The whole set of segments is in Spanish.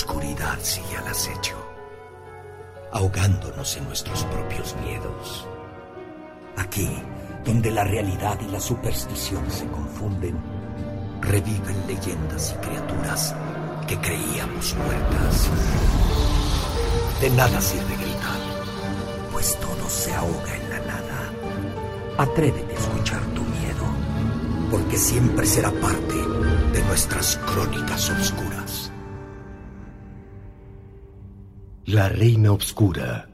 Oscuridad sigue al acecho, ahogándonos en nuestros propios miedos. Aquí, donde la realidad y la superstición se confunden, reviven leyendas y criaturas que creíamos muertas. De nada sirve gritar, pues todo se ahoga en la nada. Atrévete a escuchar tu miedo, porque siempre será parte de nuestras crónicas oscuras. La reina oscura,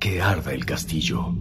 que arda el castillo.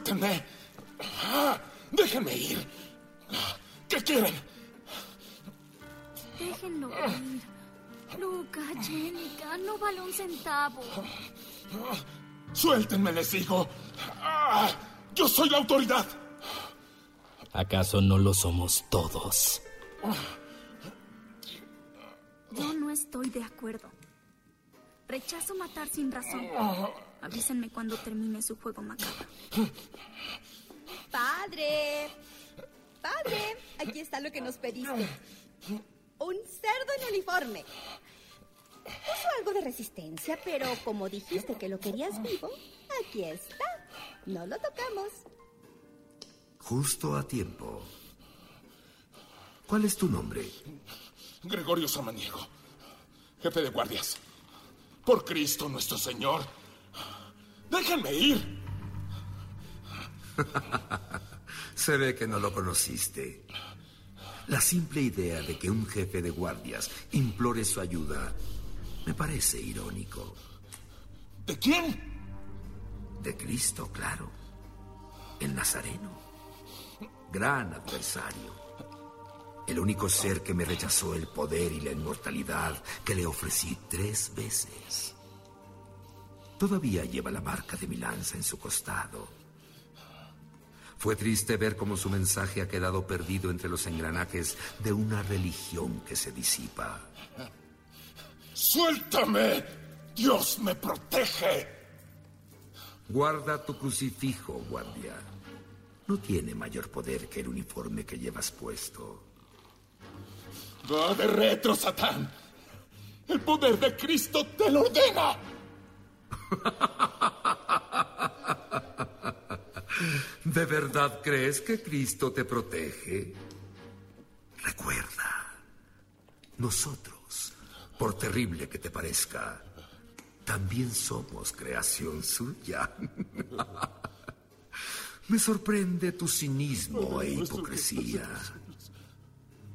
¡Suéltenme! ¡Déjenme ir! ¿Qué quieren? Déjenlo ir. Luca, Jenica, no vale un centavo. ¡Suéltenme, les digo! ¡Yo soy la autoridad! ¿Acaso no lo somos todos? Yo no estoy de acuerdo. Rechazo matar sin razón. Avísenme cuando termine su juego macabro. Padre. Padre, aquí está lo que nos pediste. Un cerdo en uniforme. Puso algo de resistencia, pero como dijiste que lo querías vivo, aquí está. No lo tocamos. Justo a tiempo. ¿Cuál es tu nombre? Gregorio Samaniego, jefe de guardias. Por Cristo nuestro Señor, déjenme ir. Se ve que no lo conociste. La simple idea de que un jefe de guardias implore su ayuda me parece irónico. ¿De quién? De Cristo, claro. El Nazareno. Gran adversario. El único ser que me rechazó el poder y la inmortalidad que le ofrecí tres veces. Todavía lleva la marca de mi lanza en su costado. Fue triste ver cómo su mensaje ha quedado perdido entre los engranajes de una religión que se disipa. ¡Suéltame! ¡Dios me protege! Guarda tu crucifijo, guardia. No tiene mayor poder que el uniforme que llevas puesto. ¡Va de retro, Satán! ¡El poder de Cristo te lo ordena! ¿De verdad crees que Cristo te protege? Recuerda, nosotros, por terrible que te parezca, también somos creación suya. Me sorprende tu cinismo e hipocresía.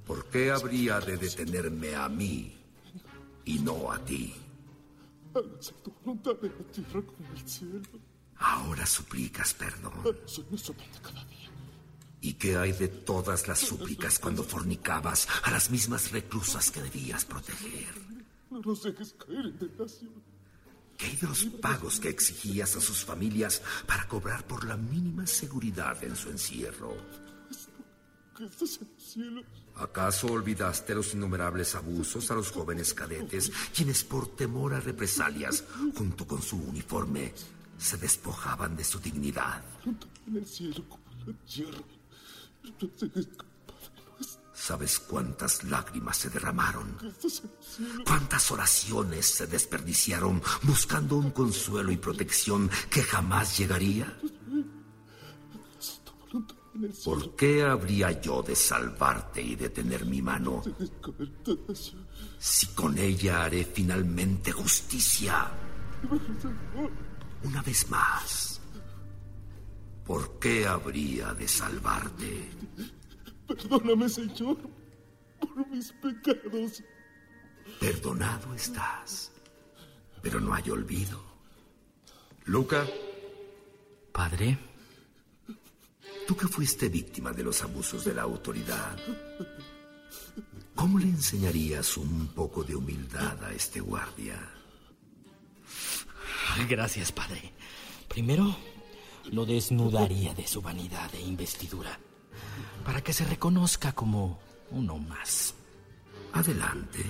¿Por qué habría de detenerme a mí y no a ti? Hágase tu voluntad en la tierra como en el cielo. Ahora suplicas perdón. Soy cada día. ¿Y qué hay de todas las súplicas cuando fornicabas a las mismas reclusas que debías proteger? No nos dejes caer en tentación. ¿Qué hay de los pagos que exigías a sus familias para cobrar por la mínima seguridad en su encierro? Que estás en los cielos. ¿Acaso olvidaste los innumerables abusos a los jóvenes cadetes, quienes por temor a represalias, junto con su uniforme, se despojaban de su dignidad? En el cielo como en la tierra. ¿Sabes cuántas lágrimas se derramaron? ¿Cuántas oraciones se desperdiciaron buscando un consuelo y protección que jamás llegaría? ¿Por qué habría yo de salvarte y detener mi mano si con ella haré finalmente justicia? Una vez más, ¿por qué habría de salvarte? Perdóname, Señor, por mis pecados. Perdonado estás, pero no hay olvido. Luca, Padre, tú que fuiste víctima de los abusos de la autoridad, ¿cómo le enseñarías un poco de humildad a este guardia? gracias, Padre. Primero, lo desnudaría de su vanidad e investidura, para que se reconozca como uno más. Adelante.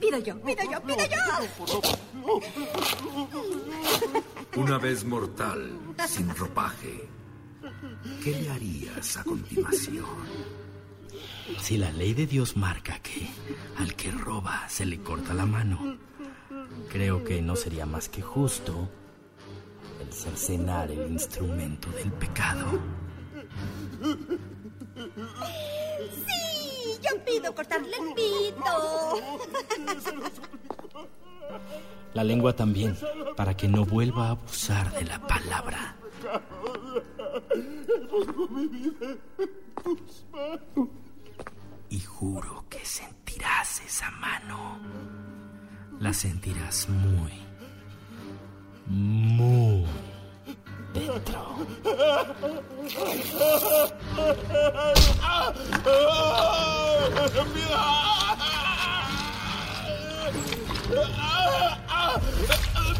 Pido yo, pido yo, pido yo. Una vez mortal, sin ropaje, ¿qué le harías a continuación? Si la ley de Dios marca que al que roba se le corta la mano, creo que no sería más que justo el cercenar el instrumento del pecado. Sí, yo pido cortarle el pito. La lengua también, para que no vuelva a abusar de la palabra. Y juro que sentirás esa mano. La sentirás muy, muy dentro.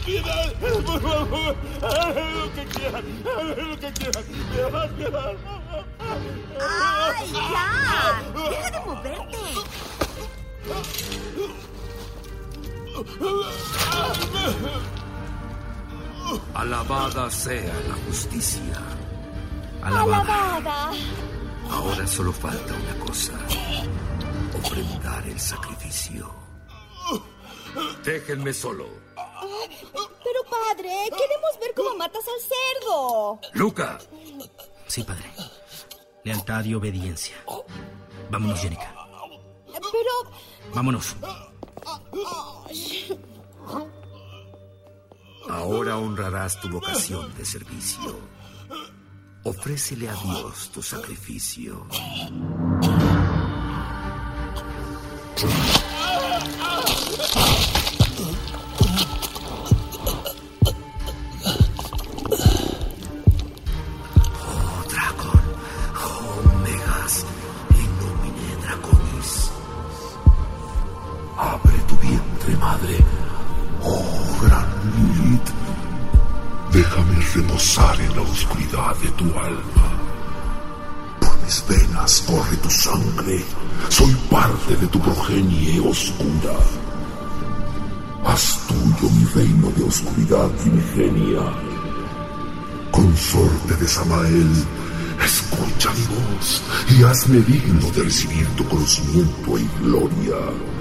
Piedad, por favor, hagan lo que quieran, hagan lo que quieran. Piedad, piedad. ¡Ay, ya! ¡Deja de moverte! Alabada sea la justicia. Alabada. Ahora solo falta una cosa. Ofrendar el sacrificio. Déjenme solo. Pero padre, queremos ver cómo matas al cerdo. Luca, Sí, padre. Lealtad y obediencia. Vámonos, Jenica. Pero... Vámonos. ahora honrarás tu vocación de servicio. Ofrécele a Dios tu sacrificio. Reposar en la oscuridad de tu alma. Por mis venas corre tu sangre, soy parte de tu progenie oscura. Haz tuyo mi reino de oscuridad primigenia. Consorte de Samael, escucha mi voz y hazme digno de recibir tu conocimiento y gloria.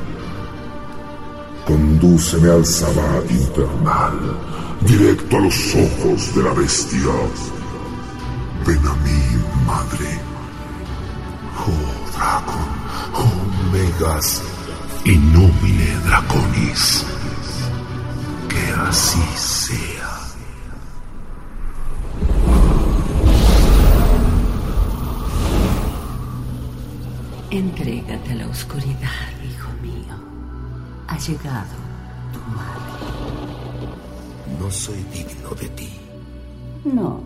Condúceme al Sabbat infernal, directo a los ojos de la bestia. Ven a mí, madre. Oh, Dracon, oh, Megas, in nomine Draconis. Que así sea. Entrégate a la oscuridad. Ha llegado tu madre. No soy digno de ti. No,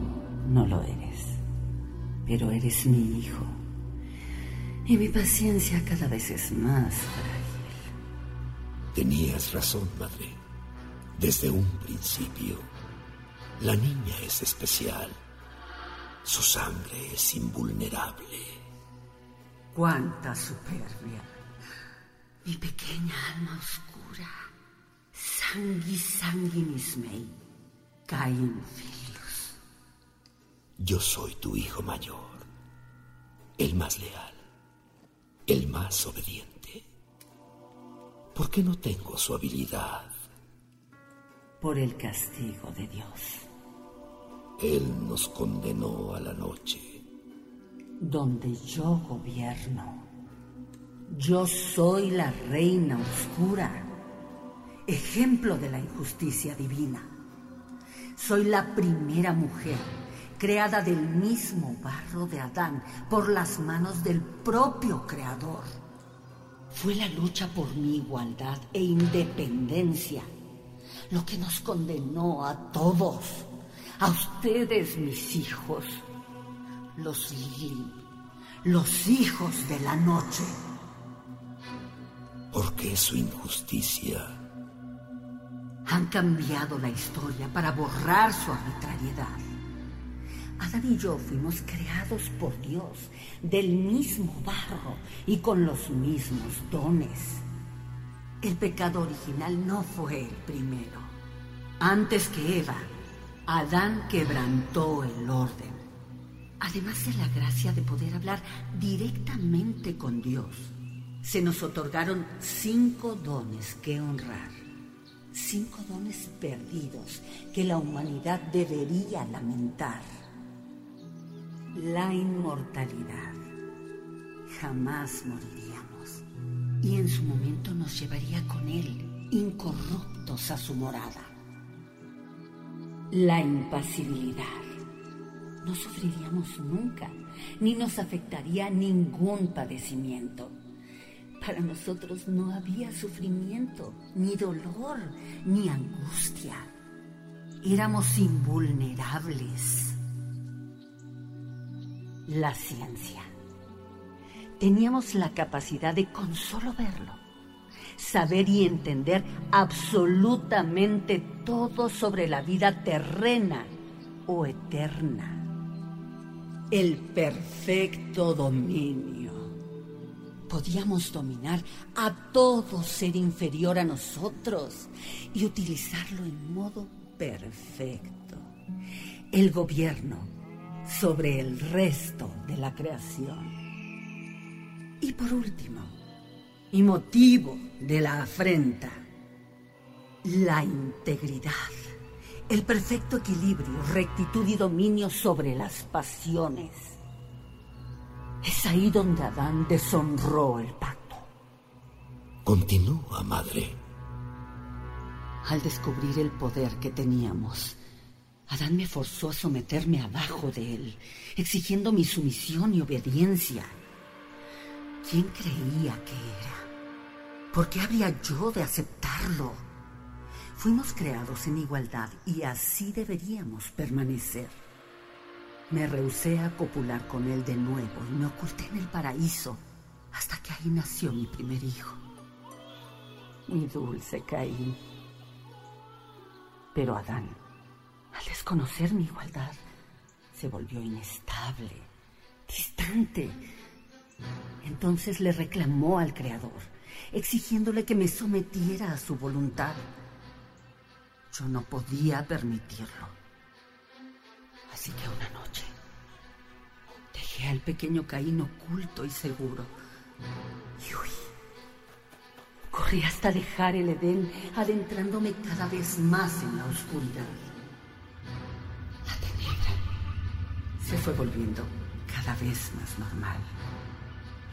no lo eres. pero eres mi hijo. Y mi paciencia cada vez es más frágil. Tenías razón, madre. Desde un principio, la niña es especial. Su sangre es invulnerable. ¡Cuánta superbia! Mi pequeña alma oscura. Sanguis sanguinis mei. Cain filius. Yo soy tu hijo mayor. El más leal. El más obediente. ¿Por qué no tengo su habilidad? Por el castigo de Dios. Él nos condenó a la noche. Donde yo gobierno. Yo soy la reina oscura, ejemplo de la injusticia divina. Soy la primera mujer creada del mismo barro de Adán por las manos del propio Creador. Fue la lucha por mi igualdad e independencia lo que nos condenó a todos, a ustedes mis hijos, los Lili, los hijos de la noche. Porque su injusticia Han cambiado la historia para borrar su arbitrariedad. Adán y yo fuimos creados por Dios del mismo barro y con los mismos dones. El pecado original no fue el primero. Antes que Eva, Adán quebrantó el orden. Además de la gracia de poder hablar directamente con Dios, se nos otorgaron cinco dones que honrar. Cinco dones perdidos que la humanidad debería lamentar. La inmortalidad. Jamás moriríamos. Y en su momento nos llevaría con él, incorruptos a su morada. La impasibilidad. No sufriríamos nunca, ni nos afectaría ningún padecimiento. Para nosotros no había sufrimiento, ni dolor, ni angustia. Éramos invulnerables. La ciencia. Teníamos la capacidad de con solo verlo, saber y entender absolutamente todo sobre la vida terrena o eterna. El perfecto dominio. Podíamos dominar a todo ser inferior a nosotros y utilizarlo en modo perfecto. El gobierno sobre el resto de la creación. Y por último, y motivo de la afrenta, la integridad, el perfecto equilibrio, rectitud y dominio sobre las pasiones. Es ahí donde Adán deshonró el pacto. Continúa, madre. Al descubrir el poder que teníamos, Adán me forzó a someterme abajo de él, exigiendo mi sumisión y obediencia. ¿Quién creía que era? ¿Por qué habría yo de aceptarlo? Fuimos creados en igualdad y así deberíamos permanecer. Me rehusé a copular con él de nuevo y me oculté en el paraíso hasta que ahí nació mi primer hijo. Mi dulce Caín. Pero Adán, al desconocer mi igualdad, se volvió inestable, distante. Entonces le reclamó al Creador, exigiéndole que me sometiera a su voluntad. Yo no podía permitirlo. Así que una noche dejé al pequeño Caín oculto y seguro. Y huí. Corrí hasta dejar el Edén, adentrándome cada vez más en la oscuridad. La tenebra se fue volviendo cada vez más normal,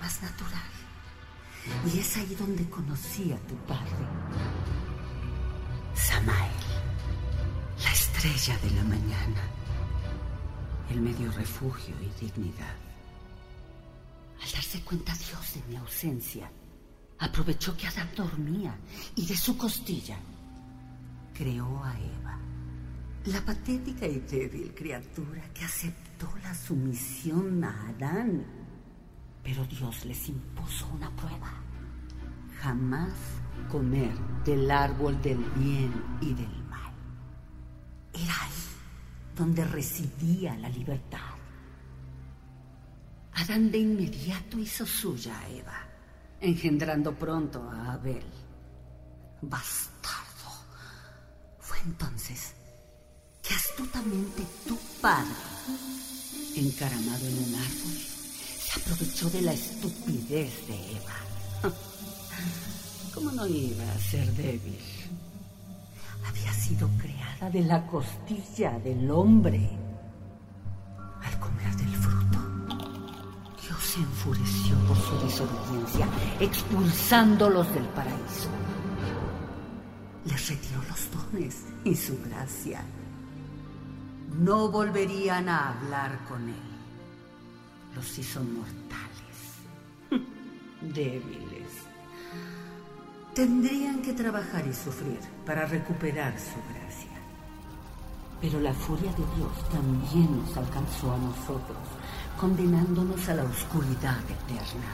más natural. Y es ahí donde conocí a tu padre, Samael, la estrella de la mañana, el medio refugio y dignidad. Al darse cuenta Dios de mi ausencia, aprovechó que Adán dormía y de su costilla creó a Eva, La patética y débil criatura que aceptó la sumisión a Adán. Pero Dios les impuso una prueba. Jamás comer del árbol del bien y del mal. Donde residía la libertad. Adán de inmediato hizo suya a Eva, engendrando pronto a Abel. Bastardo. Fue entonces que astutamente tu padre, encaramado en un árbol, se aprovechó de la estupidez de Eva. ¿Cómo no iba a ser débil? Había sido creada de la costilla del hombre. Al comer del fruto, Dios se enfureció por su desobediencia, expulsándolos del paraíso. Les retiró los dones y su gracia. No volverían a hablar con él. Los hizo mortales, débiles. Tendrían que trabajar y sufrir para recuperar su gracia. Pero la furia de Dios también nos alcanzó a nosotros, condenándonos a la oscuridad eterna.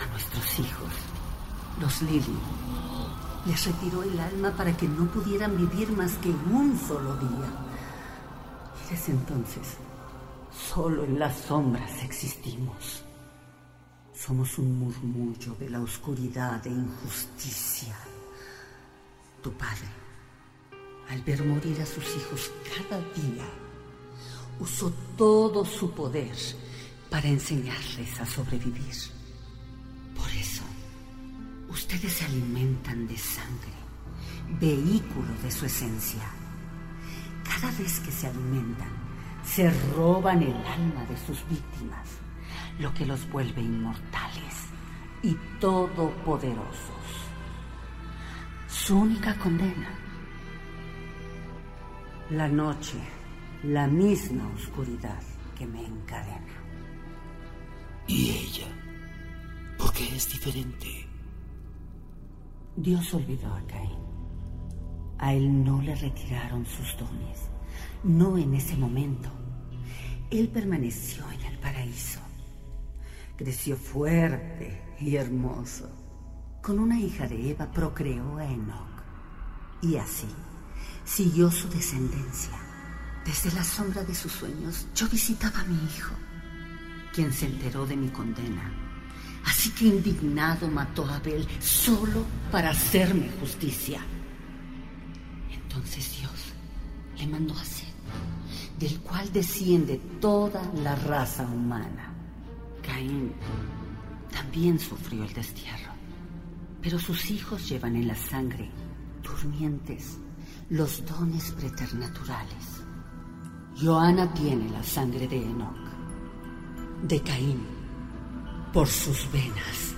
A nuestros hijos, los Lili, les retiró el alma para que no pudieran vivir más que un solo día. Y desde entonces, solo en las sombras existimos. Somos un murmullo de la oscuridad e injusticia. Tu padre, al ver morir a sus hijos cada día, usó todo su poder para enseñarles a sobrevivir. Por eso, ustedes se alimentan de sangre, vehículo de su esencia. Cada vez que se alimentan, se roban el alma de sus víctimas lo que los vuelve inmortales y todopoderosos. Su única condena, la noche, la misma oscuridad que me encadena. ¿Y ella? ¿Por qué es diferente? Dios olvidó a Caín. A él no le retiraron sus dones, no en ese momento. Él permaneció en el paraíso creció fuerte y hermoso. Con una hija de Eva procreó a Enoch. Y así siguió su descendencia. Desde la sombra de sus sueños yo visitaba a mi hijo, quien se enteró de mi condena. Así que indignado mató a Abel solo para hacerme justicia. Entonces Dios le mandó a Seth, del cual desciende toda la raza humana. Caín también sufrió el destierro, pero sus hijos llevan en la sangre, durmientes, los dones preternaturales. Joana tiene la sangre de Enoch, de Caín, por sus venas.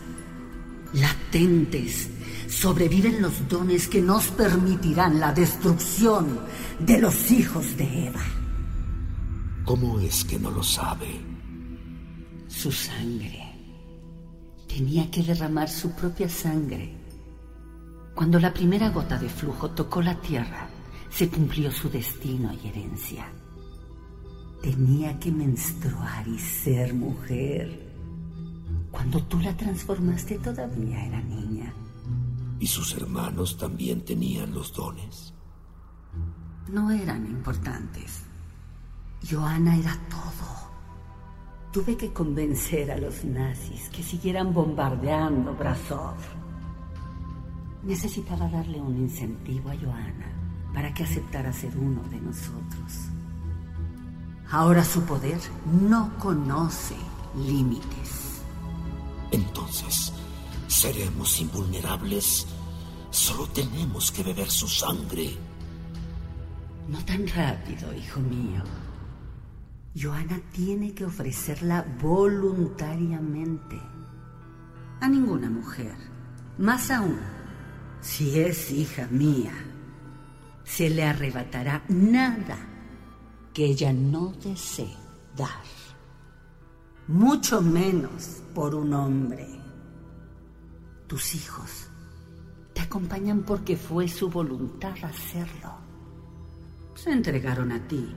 Latentes, sobreviven los dones que nos permitirán la destrucción de los hijos de Eva. ¿Cómo es que no lo sabe? Su sangre. Tenía que derramar su propia sangre. Cuando la primera gota de flujo tocó la tierra, se cumplió su destino y herencia. Tenía que menstruar y ser mujer. Cuando tú la transformaste todavía era niña. ¿Y sus hermanos también tenían los dones? No eran importantes. Joana era todo. Tuve que convencer a los nazis que siguieran bombardeando Brasov. Necesitaba darle un incentivo a Joana para que aceptara ser uno de nosotros. Ahora su poder no conoce límites. Entonces, ¿seremos invulnerables? Solo tenemos que beber su sangre. No tan rápido, hijo mío. Joana tiene que ofrecerla voluntariamente. A ninguna mujer, más aún, si es hija mía, se le arrebatará nada que ella no desee dar. Mucho menos por un hombre. Tus hijos te acompañan porque fue su voluntad hacerlo. Se entregaron a ti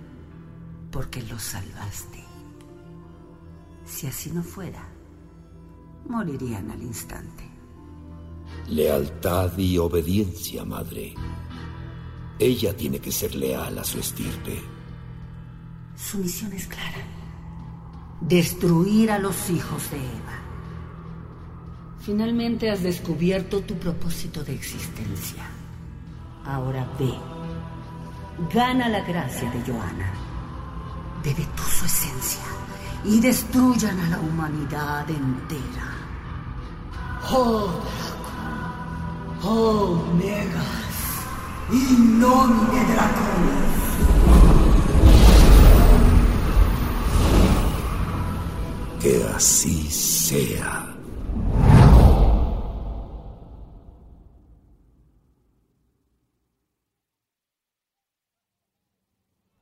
porque los salvaste. Si así no fuera, morirían al instante. Lealtad y obediencia, madre. Ella tiene que ser leal a su estirpe. Su misión es clara. Destruir a los hijos de Eva. Finalmente has descubierto tu propósito de existencia. Ahora ve. Gana la gracia de Joana. Bebe tú su esencia y destruyan a la humanidad entera. Oh, Draco. Oh, Negas. In nomine. Que así sea.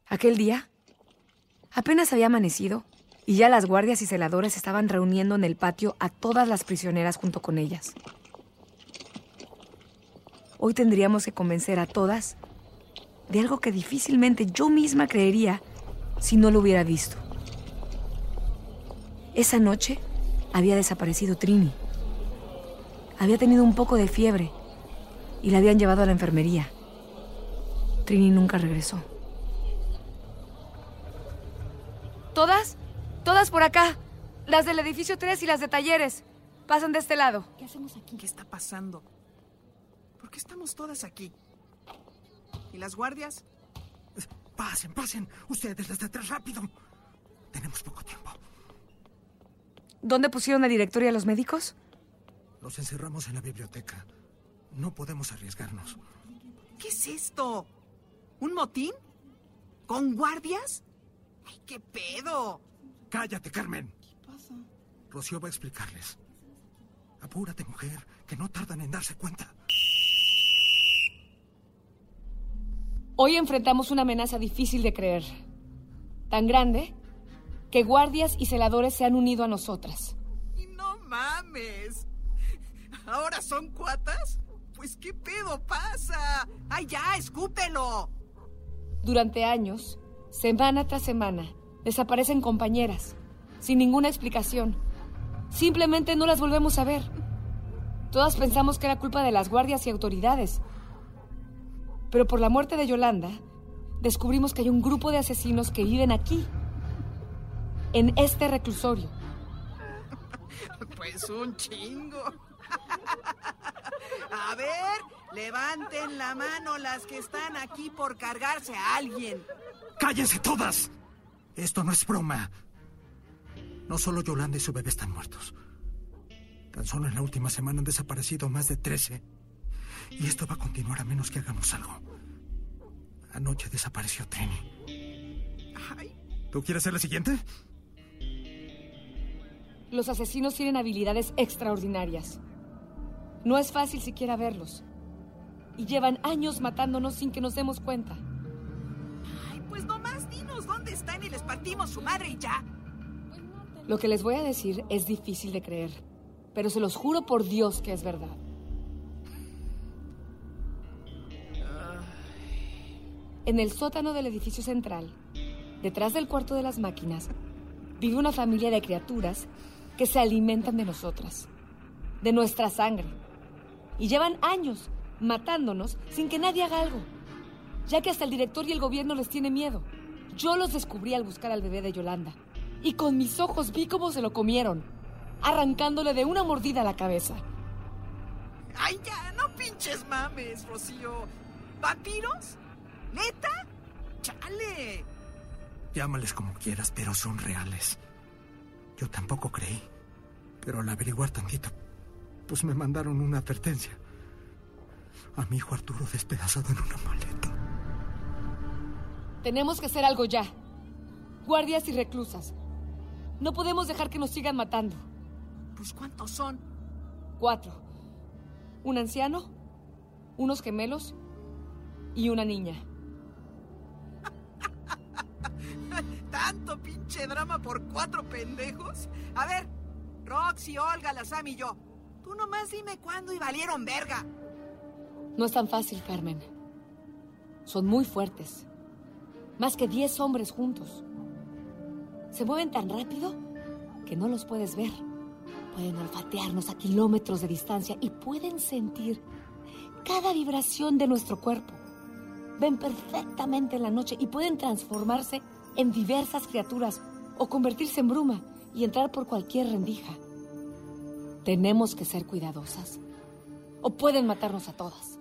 Aquel día, apenas había amanecido y ya las guardias y celadores estaban reuniendo en el patio a todas las prisioneras junto con ellas. Hoy tendríamos que convencer a todas de algo que difícilmente yo misma creería si no lo hubiera visto. Esa noche había desaparecido Trini. Había tenido un poco de fiebre y la habían llevado a la enfermería. Trini nunca regresó. ¿Todas? Todas por acá. Las del edificio 3 y las de talleres. Pasan de este lado. ¿Qué hacemos aquí? ¿Qué está pasando? ¿Por qué estamos todas aquí? ¿Y las guardias? Pasen, pasen. Ustedes desde atrás, rápido. Tenemos poco tiempo. ¿Dónde pusieron al director y a los médicos? Los encerramos en la biblioteca. No podemos arriesgarnos. ¿Qué es esto? ¿Un motín? ¿Con guardias? ¡Ay, qué pedo! Cállate, Carmen. ¿Qué pasa? Rocío va a explicarles. Apúrate, mujer, que no tardan en darse cuenta. Hoy enfrentamos una amenaza difícil de creer. Tan grande que guardias y celadores se han unido a nosotras. Y no mames. ¿Ahora son cuatas? Pues qué pedo pasa. ¡Ay, ya, escúpelo! Durante años, semana tras semana, desaparecen compañeras, sin ninguna explicación. Simplemente no las volvemos a ver. Todas pensamos que era culpa de las guardias y autoridades. Pero por la muerte de Yolanda, descubrimos que hay un grupo de asesinos que viven aquí, en este reclusorio. Pues un chingo. A ver, levanten la mano las que están aquí por cargarse a alguien. ¡Cállense todas! Esto no es broma. No solo Yolanda y su bebé están muertos. Tan solo en la última semana han desaparecido más de 13. Y esto va a continuar a menos que hagamos algo. Anoche desapareció Trini. ¿Tú quieres ser la siguiente? Los asesinos tienen habilidades extraordinarias. No es fácil siquiera verlos. Y llevan años matándonos sin que nos demos cuenta. Pues nomás dinos dónde están y les partimos su madre y ya. Lo que les voy a decir es difícil de creer, pero se los juro por Dios que es verdad. En el sótano del edificio central, detrás del cuarto de las máquinas, vive una familia de criaturas que se alimentan de nosotras, de nuestra sangre, y llevan años matándonos sin que nadie haga algo, ya que hasta el director y el gobierno les tiene miedo. Yo los descubrí al buscar al bebé de Yolanda, y con mis ojos vi cómo se lo comieron, arrancándole de una mordida la cabeza. Ay, ya, no pinches mames, Rocío. ¿Vampiros? ¿Neta? ¡Chale! Llámales como quieras, pero son reales. Yo tampoco creí. Pero al averiguar tantito, pues me mandaron una advertencia. A mi hijo Arturo despedazado en una maleta. Tenemos que hacer algo ya. Guardias y reclusas. No podemos dejar que nos sigan matando. Pues ¿cuántos son? Cuatro. Un anciano, unos gemelos y una niña. ¿Tanto pinche drama por cuatro pendejos? A ver, Roxy, Olga, la Sam y yo. Tú nomás dime cuándo y valieron verga. No es tan fácil, Carmen. Son muy fuertes. Más que 10 hombres juntos. Se mueven tan rápido que no los puedes ver. Pueden olfatearnos a kilómetros de distancia y pueden sentir cada vibración de nuestro cuerpo. Ven perfectamente en la noche y pueden transformarse en diversas criaturas o convertirse en bruma y entrar por cualquier rendija. Tenemos que ser cuidadosas o pueden matarnos a todas.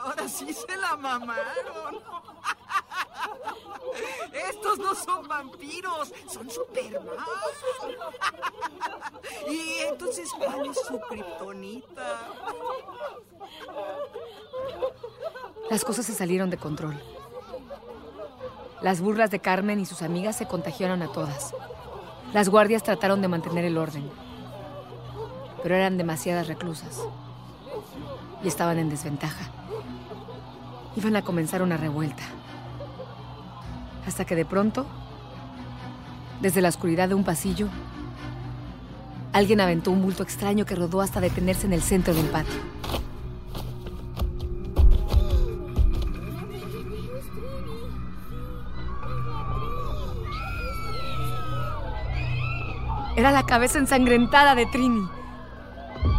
Ahora sí se la mamaron. Estos no son vampiros, son supermas. Y entonces, ¿cuál es su kriptonita? Las cosas se salieron de control. Las burlas de Carmen y sus amigas se contagiaron a todas. Las guardias trataron de mantener el orden, pero eran demasiadas reclusas y estaban en desventaja. Iban a comenzar una revuelta. Hasta que de pronto, desde la oscuridad de un pasillo, alguien aventó un bulto extraño que rodó hasta detenerse en el centro del patio. Era la cabeza ensangrentada de Trini.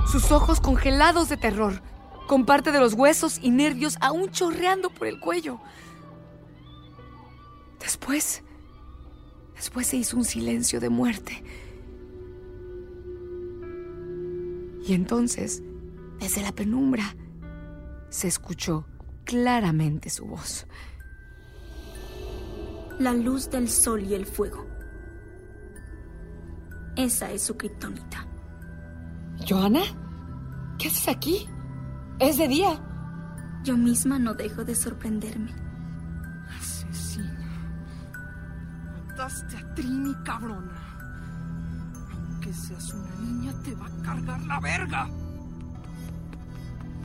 Sus ojos congelados de terror, con parte de los huesos y nervios aún chorreando por el cuello. Después, después se hizo un silencio de muerte. Y entonces, desde la penumbra, se escuchó claramente su voz. La luz del sol y el fuego. Esa es su kriptonita. ¿Joana? ¿Qué haces aquí? Es de día. Yo misma no dejo de sorprenderme. Asesina. Mataste a Trini, cabrona. Aunque seas una niña, te va a cargar la verga.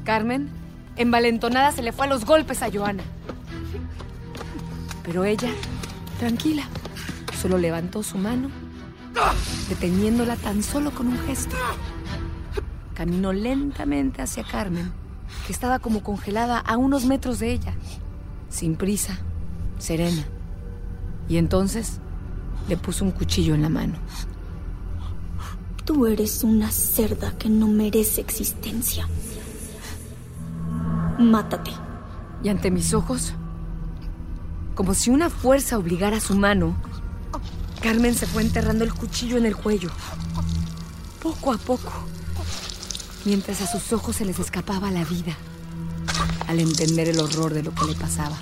Carmen, envalentonada, se le fue a los golpes a Joana. Pero ella, tranquila, solo levantó su mano, deteniéndola tan solo con un gesto. Caminó lentamente hacia Carmen, que estaba como congelada a unos metros de ella, sin prisa, serena. Y entonces le puso un cuchillo en la mano. Tú eres una cerda que no merece existencia. Mátate. Y ante mis ojos, como si una fuerza obligara a su mano, Carmen se fue enterrando el cuchillo en el cuello, poco a poco, mientras a sus ojos se les escapaba la vida, al entender el horror de lo que le pasaba.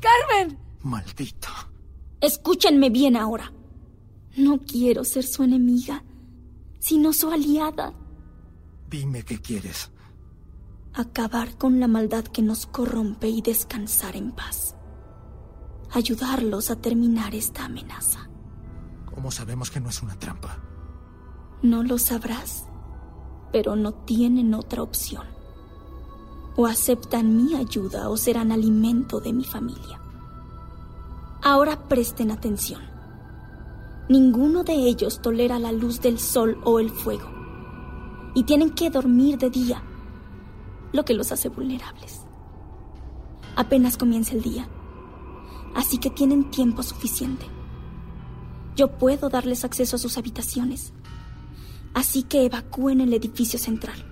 ¡Carmen! Maldita. Escúchenme bien ahora. No quiero ser su enemiga, sino su aliada. Dime qué quieres. Acabar con la maldad que nos corrompe y descansar en paz. Ayudarlos a terminar esta amenaza. ¿Cómo sabemos que no es una trampa? No lo sabrás, pero no tienen otra opción. O aceptan mi ayuda o serán alimento de mi familia. Ahora presten atención. Ninguno de ellos tolera la luz del sol o el fuego. Y tienen que dormir de día, lo que los hace vulnerables. Apenas comienza el día, así que tienen tiempo suficiente. Yo puedo darles acceso a sus habitaciones, así que evacúen el edificio central,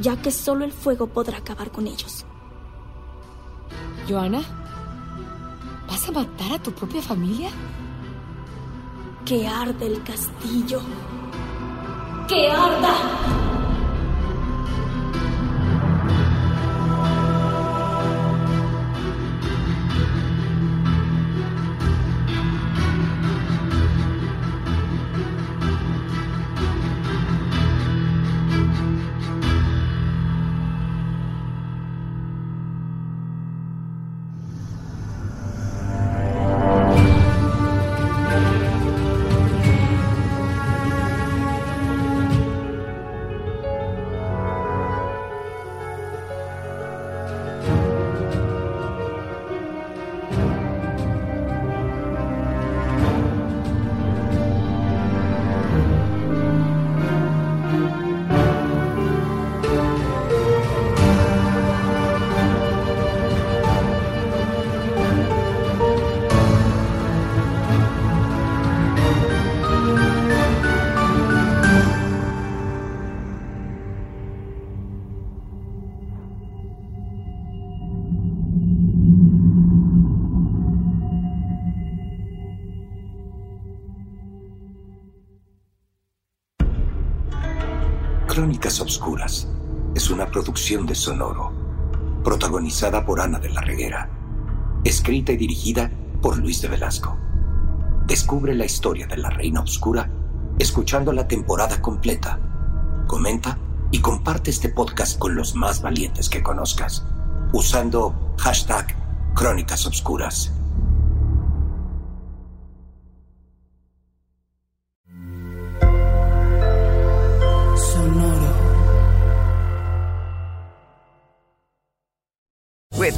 ya que solo el fuego podrá acabar con ellos. Joana, ¿vas a matar a tu propia familia? Que arde el castillo. Que arda. Crónicas Obscuras es una producción de Sonoro, protagonizada por Ana de la Reguera, escrita y dirigida por Luis de Velasco. Descubre la historia de la Reina Obscura escuchando la temporada completa. Comenta y comparte este podcast con los más valientes que conozcas, usando hashtag Crónicas Obscuras.